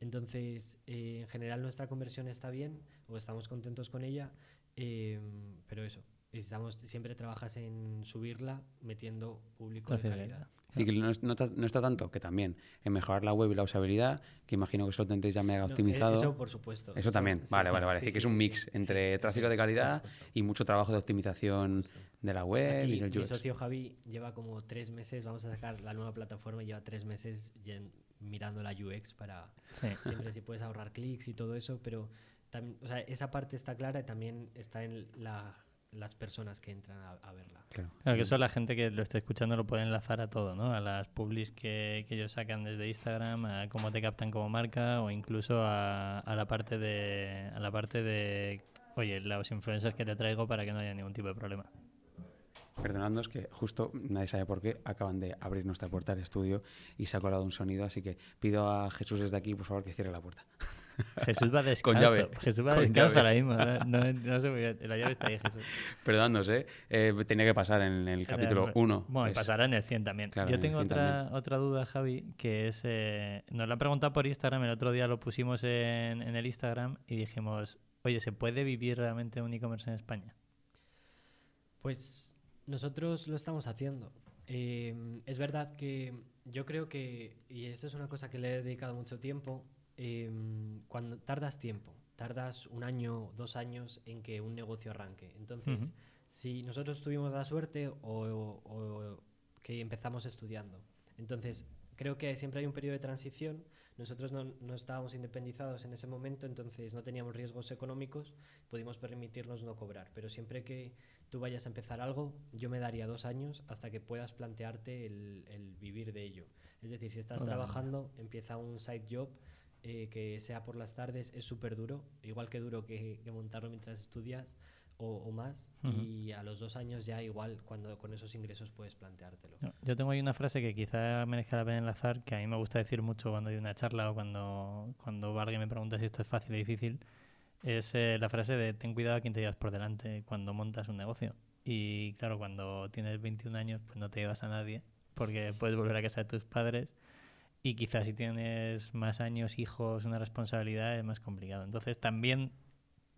Entonces, eh, en general nuestra conversión está bien, o estamos contentos con ella, eh, pero eso, estamos, siempre trabajas en subirla metiendo público de Tráfico de calidad. decir, que no, es- no está, no está tanto, que también, en mejorar la web y la usabilidad, que imagino que eso lo tendréis ya mega No, eh, optimizado. Eso por supuesto. Eso también, vale, vale, vale. sí, Es decir, que sí, es un sí, mix sí, entre tráfico de calidad y mucho trabajo de optimización Justo. de la web Aquí, y del mi UX. socio Javi lleva como tres meses, vamos a sacar la nueva plataforma, y lleva tres meses mirando la UX para Sí. siempre si puedes ahorrar clics y todo eso, pero también, o sea, esa parte está clara y también está en la- las personas que entran a, a verla. Claro. Claro, que eso la gente que lo está escuchando lo puede enlazar a todo, ¿no? A las publis que, que ellos sacan desde Instagram, a cómo te captan como marca o incluso a, a la parte de a la parte de oye, los influencers que te traigo para que no haya ningún tipo de problema. Perdonadnos que justo, nadie sabe por qué, acaban de abrir nuestra puerta al estudio y se ha colado un sonido, así que pido a Jesús desde aquí, por favor, que cierre la puerta. Jesús va descalzo. Con llave. Jesús va Con descalzo llave. ahora mismo. No, no, no sé muy bien. La llave está ahí, Jesús. Perdonadnos, ¿eh? Eh, Tenía que pasar en el capítulo 1. Bueno, y pasará en el 100 también. Claro, Yo tengo 100 otra, otra duda, Javi, que es... eh, nos la han preguntado por Instagram, el otro día lo pusimos en, en el Instagram y dijimos, oye, ¿se puede vivir realmente un e-commerce en España? Pues nosotros lo estamos haciendo. Eh, es verdad que yo creo que, y esto es una cosa que le he dedicado mucho tiempo, eh, cuando tardas tiempo, tardas un año, dos años en que un negocio arranque. Entonces, si nosotros tuvimos la suerte o, o- o que empezamos estudiando, entonces creo que siempre hay un periodo de transición. Nosotros no, no estábamos independizados en ese momento, entonces no teníamos riesgos económicos, pudimos permitirnos no cobrar. Pero siempre que tú vayas a empezar algo, yo me daría dos años hasta que puedas plantearte el, el vivir de ello. Es decir, si estás trabajando, empieza un side job eh, que sea por las tardes, es súper duro, igual que duro que, que montarlo mientras estudias o, o más. Y a los dos años ya igual, cuando con esos ingresos puedes planteártelo. Yo tengo ahí una frase que quizá merezca la pena enlazar, que a mí me gusta decir mucho cuando hay una charla o cuando, cuando alguien me pregunta si esto es fácil o difícil. Es eh, la frase de ten cuidado a quien te llevas por delante cuando montas un negocio. Y claro, cuando tienes 21 años, pues no te llevas a nadie, porque puedes volver a casa de tus padres. Y quizás si tienes más años, hijos, una responsabilidad, es más complicado. Entonces también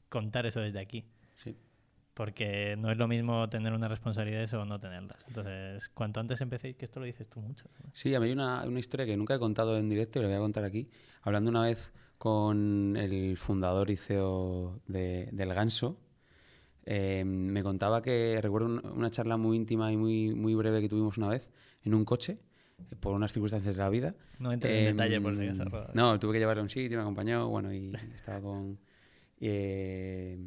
contar eso desde aquí. Sí. Porque no es lo mismo tener unas responsabilidades o no tenerlas. Entonces, cuanto antes empecéis, que esto lo dices tú mucho. ¿no? Sí, a mí hay una, una historia que nunca he contado en directo y la voy a contar aquí. Hablando una vez con el fundador y CEO de- del Ganso, eh, me contaba que recuerdo un- una charla muy íntima y muy, muy breve que tuvimos una vez en un coche, eh, por unas circunstancias de la vida. No entres en Em, detalle, por si acaso. No, tuve que llevarle a un sitio, me acompañó, bueno, y estaba con... eh,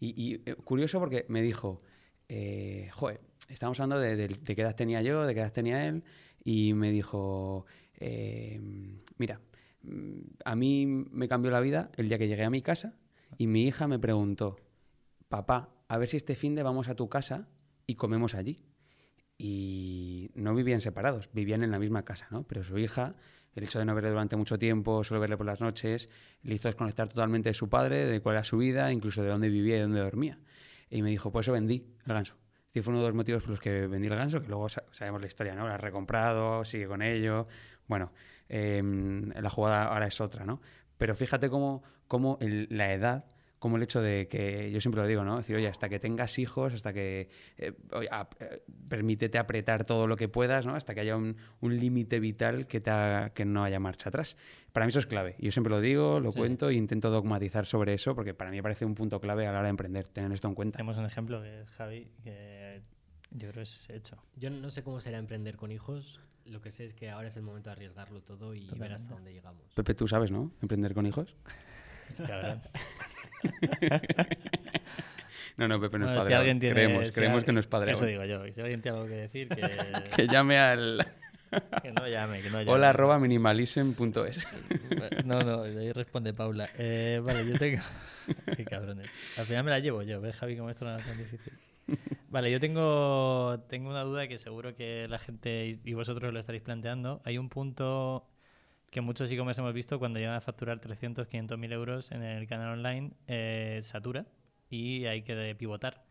y, y, eh, curioso porque me dijo, eh, joder, estábamos hablando de, de- de qué edad tenía yo, de qué edad tenía él, y me dijo, eh, mira, a mí me cambió la vida el día que llegué a mi casa y mi hija me preguntó, papá, a ver si este fin de vamos a tu casa y comemos allí y no vivían separados, vivían en la misma casa, ¿no? Pero su hija, el hecho de no verle durante mucho tiempo, solo verle por las noches, le hizo desconectar totalmente de su padre, de cuál era su vida, incluso de dónde vivía y dónde dormía. Y me dijo, por eso vendí el ganso. Y fue uno de los motivos por los que vendí el ganso, que luego sa- sabemos la historia, ¿no? Lo ha recomprado, sigue con ello. Bueno, em, la jugada ahora es otra, ¿no? Pero fíjate cómo, cómo el- la edad como el hecho de que, yo siempre lo digo, ¿no? Es decir, oye, hasta que tengas hijos, hasta que eh, oye, ap- eh, permítete apretar todo lo que puedas, ¿no? Hasta que haya un, un límite vital que, te haga- que no haya marcha atrás. Para mí eso es clave. Yo siempre lo digo, lo Sí. cuento e intento dogmatizar sobre eso porque para mí me parece un punto clave a la hora de emprender, tener esto en cuenta. Tenemos un ejemplo que es Javi, que yo creo que es hecho. Yo no sé cómo será emprender con hijos. Lo que sé es que ahora es el momento de arriesgarlo todo y ver hasta dónde llegamos. Pepe, tú sabes, ¿no? Emprender con hijos. Cabrón. No, no, Pepe no Bueno, es si padre. alguien tiene, creemos si creemos alguien- que no es padre. Eso aún. digo yo. Si alguien tiene algo que decir, que, Que llame al que no llame. Que no llame. hola arroba minimalism.es. No, no, ahí responde Paula. Eh, vale, yo tengo. Qué cabrones. Al final me la llevo yo, ¿ves, Javi, cómo esto no es tan difícil? Vale, yo tengo, tengo una duda que seguro que la gente y vosotros lo estaréis planteando. Hay un punto que muchos e-commerce hemos visto cuando llegan a facturar 300, 500 mil euros en el canal online, eh, satura y hay que pivotar.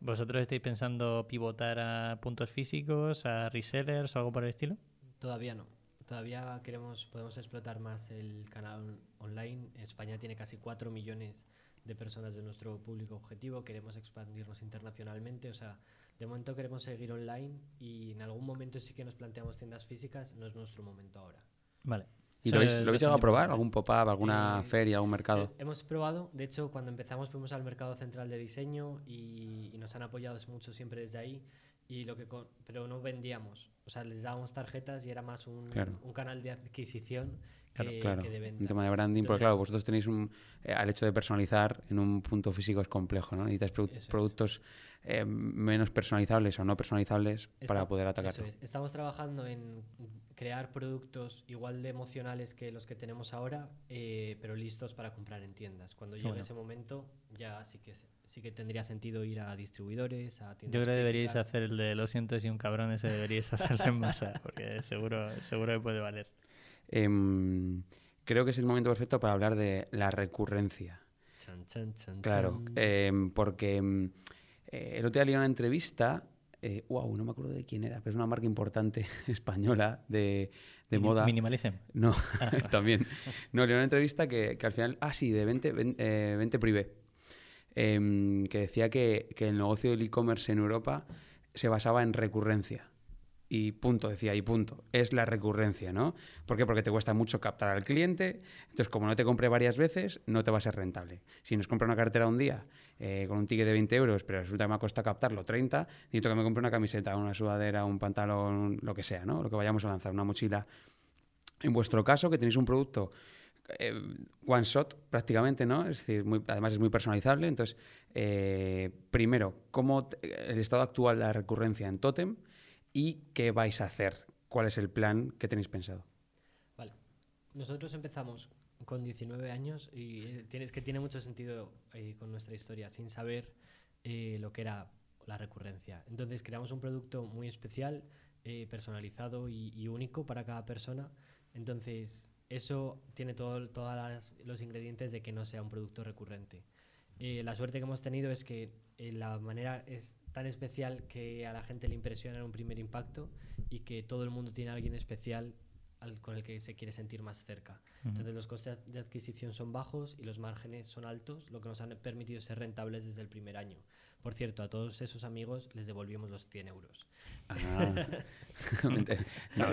¿Vosotros estáis pensando pivotar a puntos físicos, a resellers o algo por el estilo? Todavía no. Todavía queremos, podemos explotar más el canal online. España tiene casi 4 millones de personas de nuestro público objetivo. Queremos expandirnos internacionalmente. O sea, de momento queremos seguir online y en algún momento sí que nos planteamos tiendas físicas. No es nuestro momento ahora. Vale. ¿Y lo habéis, es lo habéis llegado a probar? ¿Algún pop-up, alguna Eh, feria, algún mercado? Eh, hemos probado, de hecho, cuando empezamos fuimos al mercado central de diseño y, y nos han apoyado mucho siempre desde ahí. Y lo que pero no vendíamos, o sea, les dábamos tarjetas y era más un, Claro. un canal de adquisición Claro, que, Claro, que de venta. un tema de branding, porque claro, vosotros tenéis un... eh, al hecho de personalizar en un punto físico es complejo, ¿no? Necesitáis produ- Eso es. productos eh, menos personalizables o no personalizables para poder eso atacarlo. es. Estamos trabajando en crear productos igual de emocionales que los que tenemos ahora, eh, pero listos para comprar en tiendas. Cuando llegue bueno. ese momento, ya sí que, sí que tendría sentido ir a distribuidores, a tiendas Yo creo que deberíais físicas. hacer el de lo siento si un cabrón ese deberíais hacerlo en masa, porque seguro, seguro que puede valer. Em, creo que es el momento perfecto para hablar de la recurrencia. Chan, chan, chan, Claro, chan. em, porque em, eh, el otro día leí una entrevista, eh, wow, no me acuerdo de quién era, pero es una marca importante española de, de moda. Minimalism. No, también. No, leí una entrevista que, que al final, ah, sí, de 20, ven- eh, 20 Privé, que decía que, que el negocio del e-commerce en Europa se basaba en recurrencia. Y punto, decía, y punto. Es la recurrencia, ¿no? ¿Por qué? Porque te cuesta mucho captar al cliente. Entonces, como no te compre varias veces, no te va a ser rentable. Si nos compra una cartera un día eh, con un ticket de 20 euros, pero resulta que me costado captarlo 30, necesito que me compre una camiseta, una sudadera, un pantalón, lo que sea, ¿no? Lo que vayamos a lanzar, una mochila. En vuestro caso, que tenéis un producto eh, one shot prácticamente, ¿no? Es decir, muy- además es muy personalizable. Entonces, eh, primero, ¿cómo el estado actual de la recurrencia en Totem y qué vais a hacer cuál es el plan que tenéis pensado. Vale. Nosotros empezamos con 19 años y eh, tienes que tiene mucho sentido eh, con nuestra historia, sin saber eh, lo que era la recurrencia. Entonces creamos un producto muy especial, eh, personalizado y, y único para cada persona. Entonces eso tiene todo, todos los ingredientes de que no sea un producto recurrente. La suerte que hemos tenido es que la manera es tan especial que a la gente le impresiona en un primer impacto y que todo el mundo tiene a alguien especial al- con el que se quiere sentir más cerca. Entonces los costes de adquisición son bajos y los márgenes son altos, lo que nos han permitido ser rentables desde el primer año. Por cierto, a todos esos amigos les devolvimos los 100 euros. Ah. No,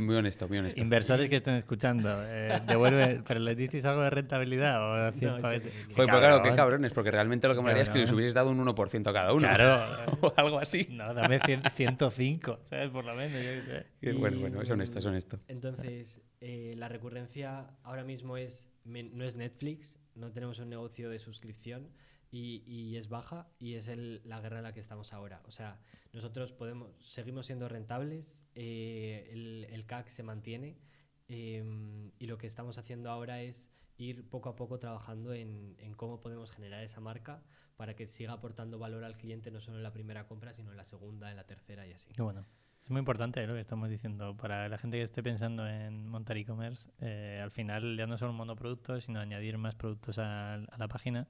muy, honesto, muy honesto. Inversores que estén escuchando, eh, devuelve, ¿pero les disteis algo de rentabilidad? O No, sí. Qué Joder, pues claro, qué cabrones, porque realmente lo que me haría es que les hubieses dado un 1% a cada uno. Claro. o algo así. No, dame 100 105, ¿sabes? Por lo menos, yo qué sé. Qué bueno, bueno, es honesto, es honesto. Entonces, eh, la recurrencia ahora mismo es men- no es Netflix, no tenemos un negocio de suscripción y, y es baja y es el- la guerra en la que estamos ahora. O sea, nosotros podemos seguimos siendo rentables, eh, el, el CAC se mantiene em, y lo que estamos haciendo ahora es ir poco a poco trabajando en, en cómo podemos generar esa marca para que siga aportando valor al cliente no solo en la primera compra, sino en la segunda, en la tercera y así. Bueno. Es muy importante ¿eh? lo que estamos diciendo. Para la gente que esté pensando en montar e-commerce, eh, al final ya no son monoproductos, sino añadir más productos a, a la página.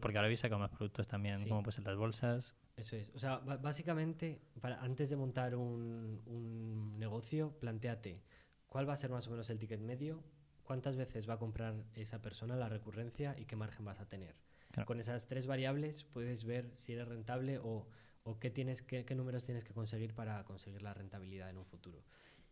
Porque ahora habéis sacado más productos también, Sí. como pues en las bolsas. Eso es. O sea, básicamente, para, antes de montar un, un negocio, planteate cuál va a ser más o menos el ticket medio, cuántas veces va a comprar esa persona, la recurrencia y qué margen vas a tener. Claro. Con esas tres variables puedes ver si eres rentable o, o qué, tienes que, qué números tienes que conseguir para conseguir la rentabilidad en un futuro.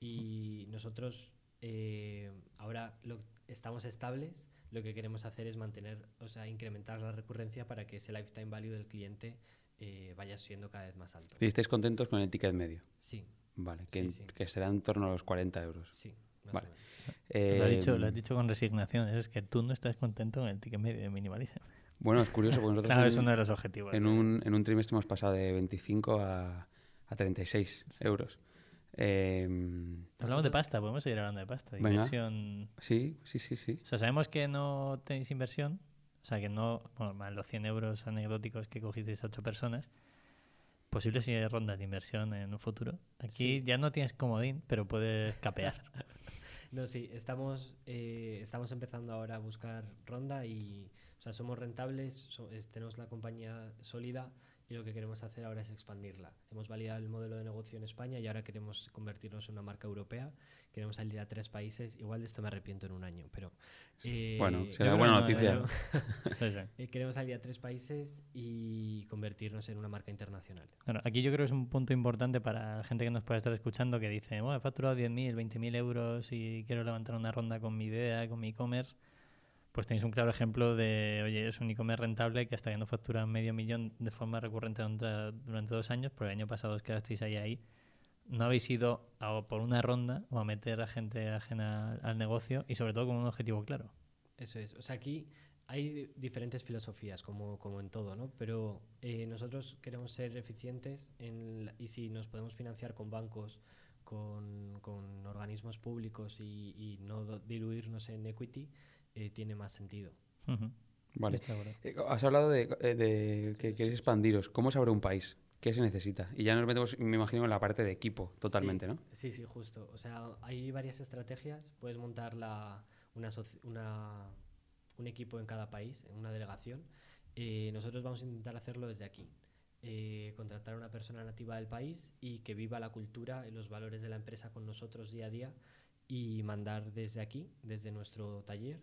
Y nosotros eh, ahora lo, estamos estables, lo que queremos hacer es mantener, o sea, incrementar la recurrencia para que ese lifetime value del cliente eh, vaya siendo cada vez más alto. ¿Y estáis contentos con el ticket medio? Sí, Vale, que, Sí, sí. será en torno a los 40 euros. sí, más Vale. o menos. lo, has dicho, Eh, lo has dicho con resignación. Es que tú no estás contento con el ticket medio de minimalism. Bueno, es curioso porque nosotros Claro, en, es uno de los objetivos. en ¿no? un, en un trimestre hemos pasado de 25 a, a 36 euros. Eh, Hablamos de pasta, podemos seguir hablando de pasta. Inversión. sí, sí, sí, sí. O sea, sabemos que no tenéis inversión. O sea, que no, bueno, más los 100 euros anecdóticos que cogisteis a 8 personas. Posibles rondas de inversión en un futuro. Aquí Sí. ya no tienes comodín, pero puedes capear. No, sí, estamos, eh, estamos empezando ahora a buscar ronda y o sea, somos rentables, so- es- tenemos la compañía sólida y lo que queremos hacer ahora es expandirla. Hemos validado el modelo de negocio en España y ahora queremos convertirnos en una marca europea. Queremos salir a tres países. Igual de esto me arrepiento en un año, pero... eh, Bueno, será buena no, noticia. pero- Sí, sí. eh, queremos salir a tres países y convertirnos en una marca internacional. Claro, aquí yo creo que es un punto importante para la gente que nos pueda estar escuchando que dice, bueno, he facturado 10.000, 20.000 euros y quiero levantar una ronda con mi idea, con mi e-commerce. Pues tenéis un claro ejemplo de, oye, es un e-commerce rentable que hasta que no factura medio millón de forma recurrente durante, dos años, pero el año pasado os quedasteis ahí ahí. No habéis ido a por una ronda o a meter a gente ajena al negocio y sobre todo con un objetivo claro. Eso es. O sea, aquí hay diferentes filosofías, como, como en todo, ¿no? Pero eh, nosotros queremos ser eficientes en y si nos podemos financiar con bancos, con, con organismos públicos y, y no diluirnos en equity, eh, tiene más sentido. Vale. Eh, Has hablado de, eh, de que queréis expandiros. ¿Cómo se abre un país? ¿Qué se necesita? Y ya nos metemos, me imagino, en la parte de equipo, totalmente, Sí, ¿no? Sí, sí, justo. O sea, hay varias estrategias. Puedes montar la, una, un equipo en cada país, en una delegación. Eh, nosotros vamos a intentar hacerlo desde aquí. Eh, contratar a una persona nativa del país y que viva la cultura y los valores de la empresa con nosotros día a día y mandar desde aquí, desde nuestro taller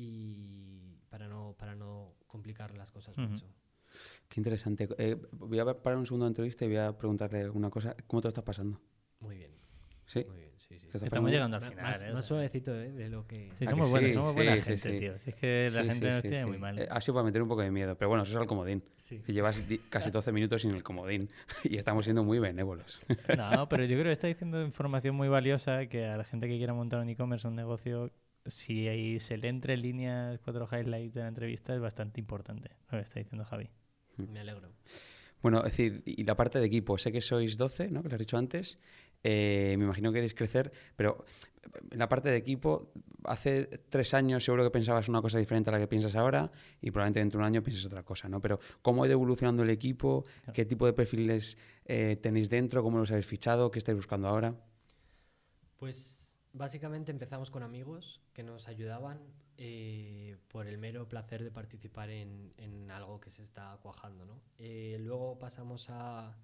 y para no, para no complicar las cosas mucho. Qué interesante. Eh, voy a parar un segundo de entrevista y voy a preguntarle una cosa. ¿Cómo te lo estás pasando? Muy bien, ¿Sí? muy bien, sí, sí. ¿Te sí. estás Estamos llegando al final. más, ¿eh? Más suavecito ¿eh? de lo que... Sí, ¿A somos que buenos, sí? somos buena Sí, gente, sí. tío. Si es que la Sí, gente sí, nos sí, tiene sí. muy mal. Eh, ha sido para meter un poco de miedo, pero bueno, eso es el comodín. Sí. Que llevas casi 12 minutos sin el comodín y estamos siendo muy benévolos. No, pero yo creo que está diciendo información muy valiosa que a la gente que quiera montar un e-commerce, un negocio, si ahí se le entre en líneas cuatro highlights de la entrevista es bastante importante lo que está diciendo Javi. Me alegro. Bueno, es decir, y la parte de equipo, sé que sois 12, ¿no? Que lo has dicho antes. Eh, me imagino que queréis crecer, pero en la parte de equipo, hace tres años seguro que pensabas una cosa diferente a la que piensas ahora y probablemente dentro de un año pienses otra cosa, ¿no? Pero ¿cómo ha ido evolucionando el equipo? ¿Qué tipo de perfiles eh, tenéis dentro? ¿Cómo los habéis fichado? ¿Qué estáis buscando ahora? Pues básicamente empezamos con amigos que nos ayudaban eh, por el mero placer de participar en, en, algo que se está cuajando, ¿no? Eh, luego pasamos a...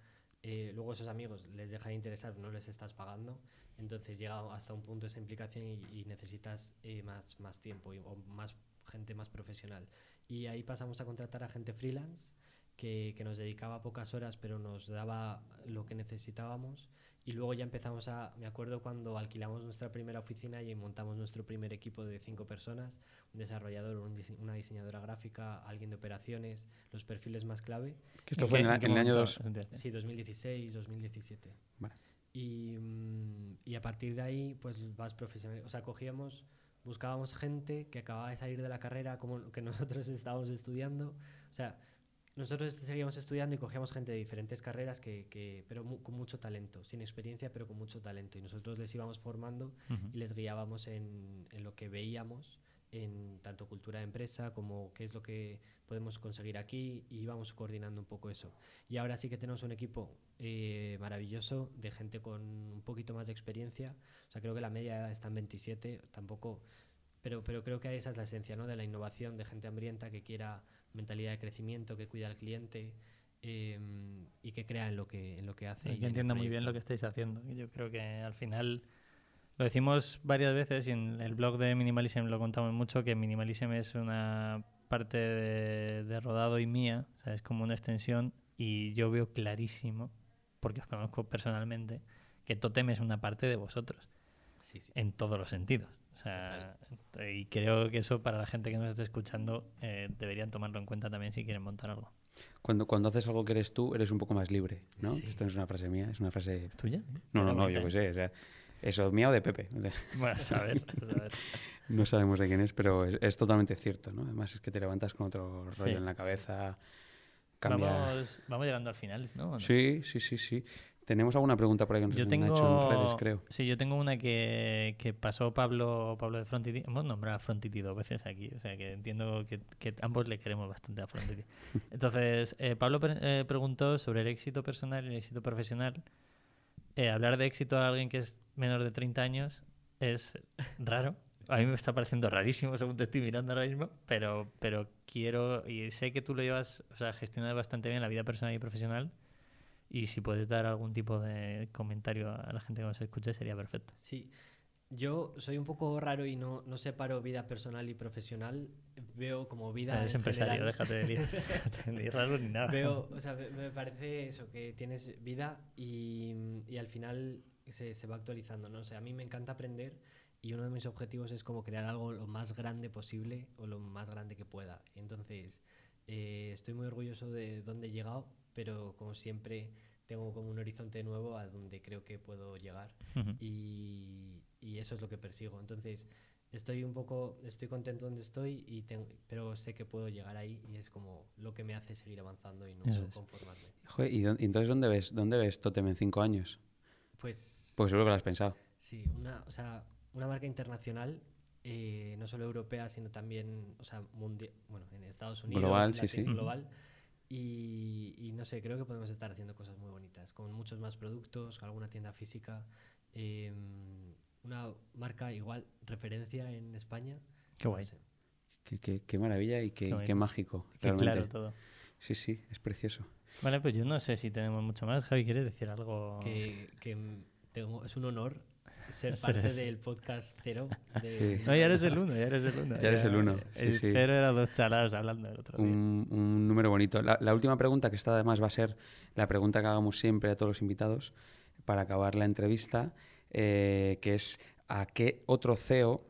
luego esos amigos les deja de interesar, no les estás pagando entonces llega hasta un punto esa implicación y, necesitas eh, más, más tiempo y, o más gente más profesional. Y ahí pasamos a contratar a gente freelance que, que, nos dedicaba pocas horas pero nos daba lo que necesitábamos. Y luego ya empezamos a, me acuerdo cuando alquilamos nuestra primera oficina y montamos nuestro primer equipo de cinco personas, un desarrollador, una diseñadora gráfica, alguien de operaciones, los perfiles más clave. Que esto fue en, el año 2. Sí, 2016, 2017. Vale. Y, mm, y, a partir de ahí, pues vas profesional. O sea, cogíamos, buscábamos gente que acababa de salir de la carrera como que nosotros estábamos estudiando. O sea, nosotros seguíamos estudiando y cogíamos gente de diferentes carreras, que, que pero con mucho talento, sin experiencia, pero con mucho talento. Y nosotros les íbamos formando y les guiábamos en, en, lo que veíamos en tanto cultura de empresa como qué es lo que podemos conseguir aquí y íbamos coordinando un poco eso. Y ahora sí que tenemos un equipo eh, maravilloso de gente con un poquito más de experiencia. O sea, creo que la media está en 27, tampoco... Pero, pero creo que esa es la esencia ¿no? de la innovación, de gente hambrienta que quiera mentalidad de crecimiento, que cuida al cliente em, y que crea en lo que, en lo que hace. Y que entienda muy bien lo que estáis haciendo. Yo creo que al final lo decimos varias veces y en el blog de Minimalism lo contamos mucho, que Minimalism es una parte de, de rodado y mía, o sea, es como una extensión y yo veo clarísimo porque os conozco personalmente, que Totem es una parte de vosotros. En todos los sentidos. O sea, y creo que eso para la gente que nos esté escuchando eh, deberían tomarlo en cuenta también si quieren montar algo. Cuando, cuando haces algo que eres tú, eres un poco más libre, ¿no? Esto no es una frase mía, es una frase... tuya? No, no, no, yo qué sé. O sea, eso, mía o de Pepe. Bueno, a saber, no sabemos de quién es, pero es, totalmente cierto, ¿no? Además es que te levantas con otro rollo en la cabeza. Vamos, vamos, llegando al final, ¿no? Sí, sí, sí, sí. Tenemos alguna pregunta por ahí que nos han hecho en redes, creo. Sí, yo tengo una que, que pasó Pablo, Pablo de Frontity. Hemos nombrado a Frontity dos veces aquí, o sea que entiendo que, que ambos le queremos bastante a Frontity. Entonces, eh, Pablo eh, preguntó sobre el éxito personal y el éxito profesional. Eh, hablar de éxito a alguien que es menor de 30 años es raro. A mí me está pareciendo rarísimo según te estoy mirando ahora mismo, pero, pero quiero, y sé que tú lo llevas, o sea, gestionas bastante bien la vida personal y profesional, y si puedes dar algún tipo de comentario a la gente que nos escuche sería perfecto. Sí, yo soy un poco raro y no, no separo vida personal y profesional, veo como vida... Eres empresario, déjate de ni raro ni nada. Veo, o sea, me parece eso, que tienes vida y, y al final se, se va actualizando, ¿no? O sea, a mí me encanta aprender y uno de mis objetivos es como crear algo lo más grande posible o lo más grande que pueda. Entonces, eh, estoy muy orgulloso de dónde he llegado, pero como siempre tengo como un horizonte nuevo a donde creo que puedo llegar y, y, eso es lo que persigo. Entonces, estoy un poco, estoy contento donde estoy, y tengo, pero sé que puedo llegar ahí y es como lo que me hace seguir avanzando y no conformarme. ¿y, entonces dónde ves, dónde ves Totem en cinco años? Pues... Pues seguro que lo has pensado. Sí, una, o sea, una marca internacional, eh, no solo europea, sino también, o sea, mundial, bueno, en Estados Unidos. Global, sí, sí. Global. Y, no sé, creo que podemos estar haciendo cosas muy bonitas, con muchos más productos, con alguna tienda física, em, una marca igual, referencia en España. Qué guay. Qué, maravilla y qué, qué, mágico. Qué claro todo. Sí, sí, es precioso. Vale, pues yo no sé si tenemos mucho más. Javi, ¿quieres decir algo? Que, que tengo, es un honor ser parte del podcast cero. No, ya eres el uno, ya eres el uno. Ya, eres el uno. el cero era dos chalados hablando del otro un, Un número bonito. La, última pregunta, que esta además va a ser la pregunta que hagamos siempre a todos los invitados para acabar la entrevista, eh, que es ¿a qué otro CEO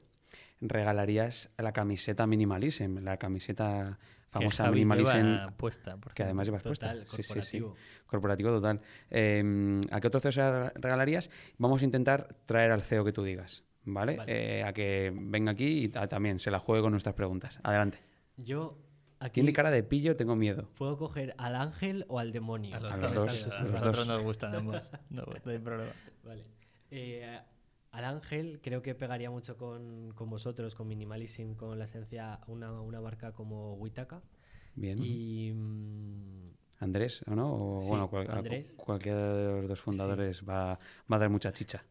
regalarías la camiseta Minimalism? La camiseta famosa Minimalism. Puesta, que además llevas puesta. corporativo. corporativo total. Em, ¿A qué otro CEO regalarías? Vamos a intentar traer al CEO que tú digas, ¿vale? Eh, a que venga aquí y también se la juegue con nuestras preguntas. Adelante. Yo. Aquí Tiene cara de pillo, tengo miedo. ¿Puedo coger al ángel o al demonio? A los, dos. A nosotros nos gustan ambos. no, no hay problema. Vale. Eh, al Ángel creo que pegaría mucho con, con vosotros, con Minimalism, con la esencia, una, una marca como Witaka. Bien. Y mm, Andrés, ¿o no? O, Sí, bueno, cual- Andrés. cualquiera de los dos fundadores va, va a dar mucha chicha.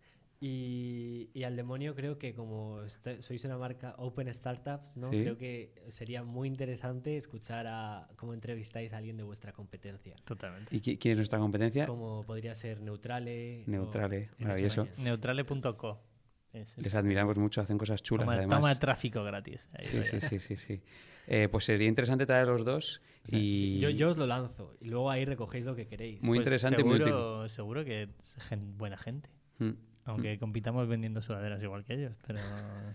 Y, y al demonio creo que como este- sois una marca Open Startups, ¿no? Sí. Creo que sería muy interesante escuchar a cómo entrevistáis a alguien de vuestra competencia. Totalmente. ¿Y qui- quién es nuestra competencia? Como podría ser Neutrale. Neutrale, maravilloso. Neutrale.co. Es- es- Les admiramos mucho, hacen cosas chulas toma, además. toma tráfico gratis. Ahí Sí, sí, sí, sí, sí. Eh, pues sería interesante traer los dos y Yo, yo os lo lanzo y luego ahí recogéis lo que queréis. Muy Pues interesante y muy seguro, seguro que es gen- buena gente. Mm. Aunque compitamos vendiendo sudaderas igual que ellos, pero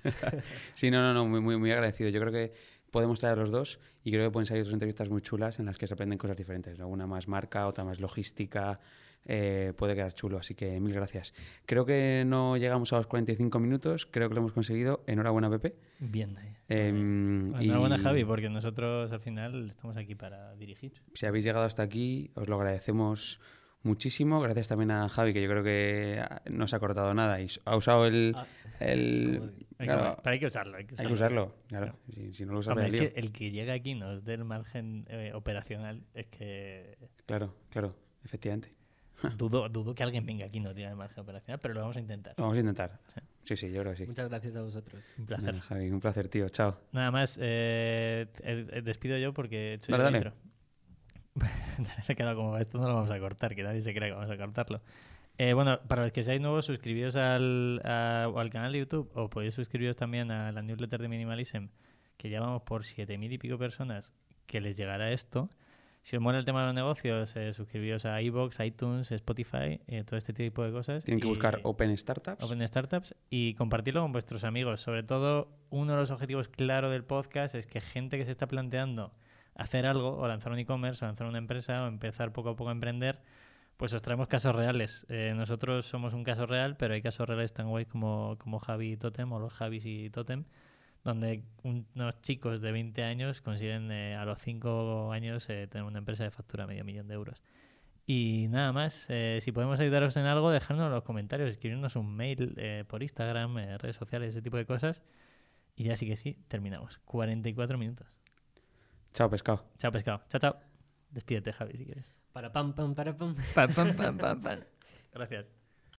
Sí, no, no, no, muy, muy, muy agradecido. Yo creo que podemos traer los dos y creo que pueden salir dos entrevistas muy chulas en las que se aprenden cosas diferentes. Una más marca, otra más logística. eh, puede quedar chulo, así que mil gracias. Creo que no llegamos a los 45 minutos, creo que lo hemos conseguido. Enhorabuena, Pepe. bien. ahí. Em, Enhorabuena, y Javi, porque nosotros al final estamos aquí para dirigir. Si habéis llegado hasta aquí, os lo agradecemos muchísimo. Gracias también a Javi, que yo creo que no se ha cortado nada y ha usado el... Ah, el- Hay, claro, que, pero hay que usarlo. Hay que hay usarlo. que usarlo, claro. Si, si no lo usas, Hombre, vaya es lío. que el que llega aquí nos dé el margen eh, operacional es que Claro, claro, efectivamente. dudo, dudo que alguien venga aquí y nos diga el margen operacional, pero lo vamos a intentar. Lo vamos a intentar. Sí. Sí, sí, yo creo que sí. Muchas gracias a vosotros. Un placer. Nada, Javi, un placer, tío. Chao. Nada más, eh, eh, despido yo porque Dale, el dale. ha quedado como esto no lo vamos a cortar, que nadie se cree que vamos a cortarlo. Eh, bueno, para los que seáis nuevos, suscribíos al, a- al canal de YouTube o podéis suscribiros también a la newsletter de Minimalism, que ya vamos por 7.000 y pico personas que les llegará esto. Si os mola el tema de los negocios, eh, suscribíos a iVoox, iTunes, Spotify, eh, todo este tipo de cosas. Tienen que buscar Open Startups. Open Startups y compartirlo con vuestros amigos. Sobre todo, uno de los objetivos claro del podcast es que gente que se está planteando hacer algo, o lanzar un e-commerce, o lanzar una empresa, o empezar poco a poco a emprender, pues os traemos casos reales. Eh, nosotros somos un caso real, pero hay casos reales tan guays como, como Javi y Totem, o los Javis y Totem, donde unos chicos de 20 años consiguen eh, a los 5 años eh, tener una empresa de factura medio millón de euros. Y nada más, si podemos ayudaros en algo, dejadnos en los comentarios, escribirnos un mail por Instagram, redes sociales, ese tipo de cosas. Y ya sí que sí, terminamos. 44 minutos. Chao, pescado. Chao, pescado. Chao, chao. Despídete, Javi, si quieres. Para pam, pam, para pam. Pam, pam, pam, pam, pam. Gracias.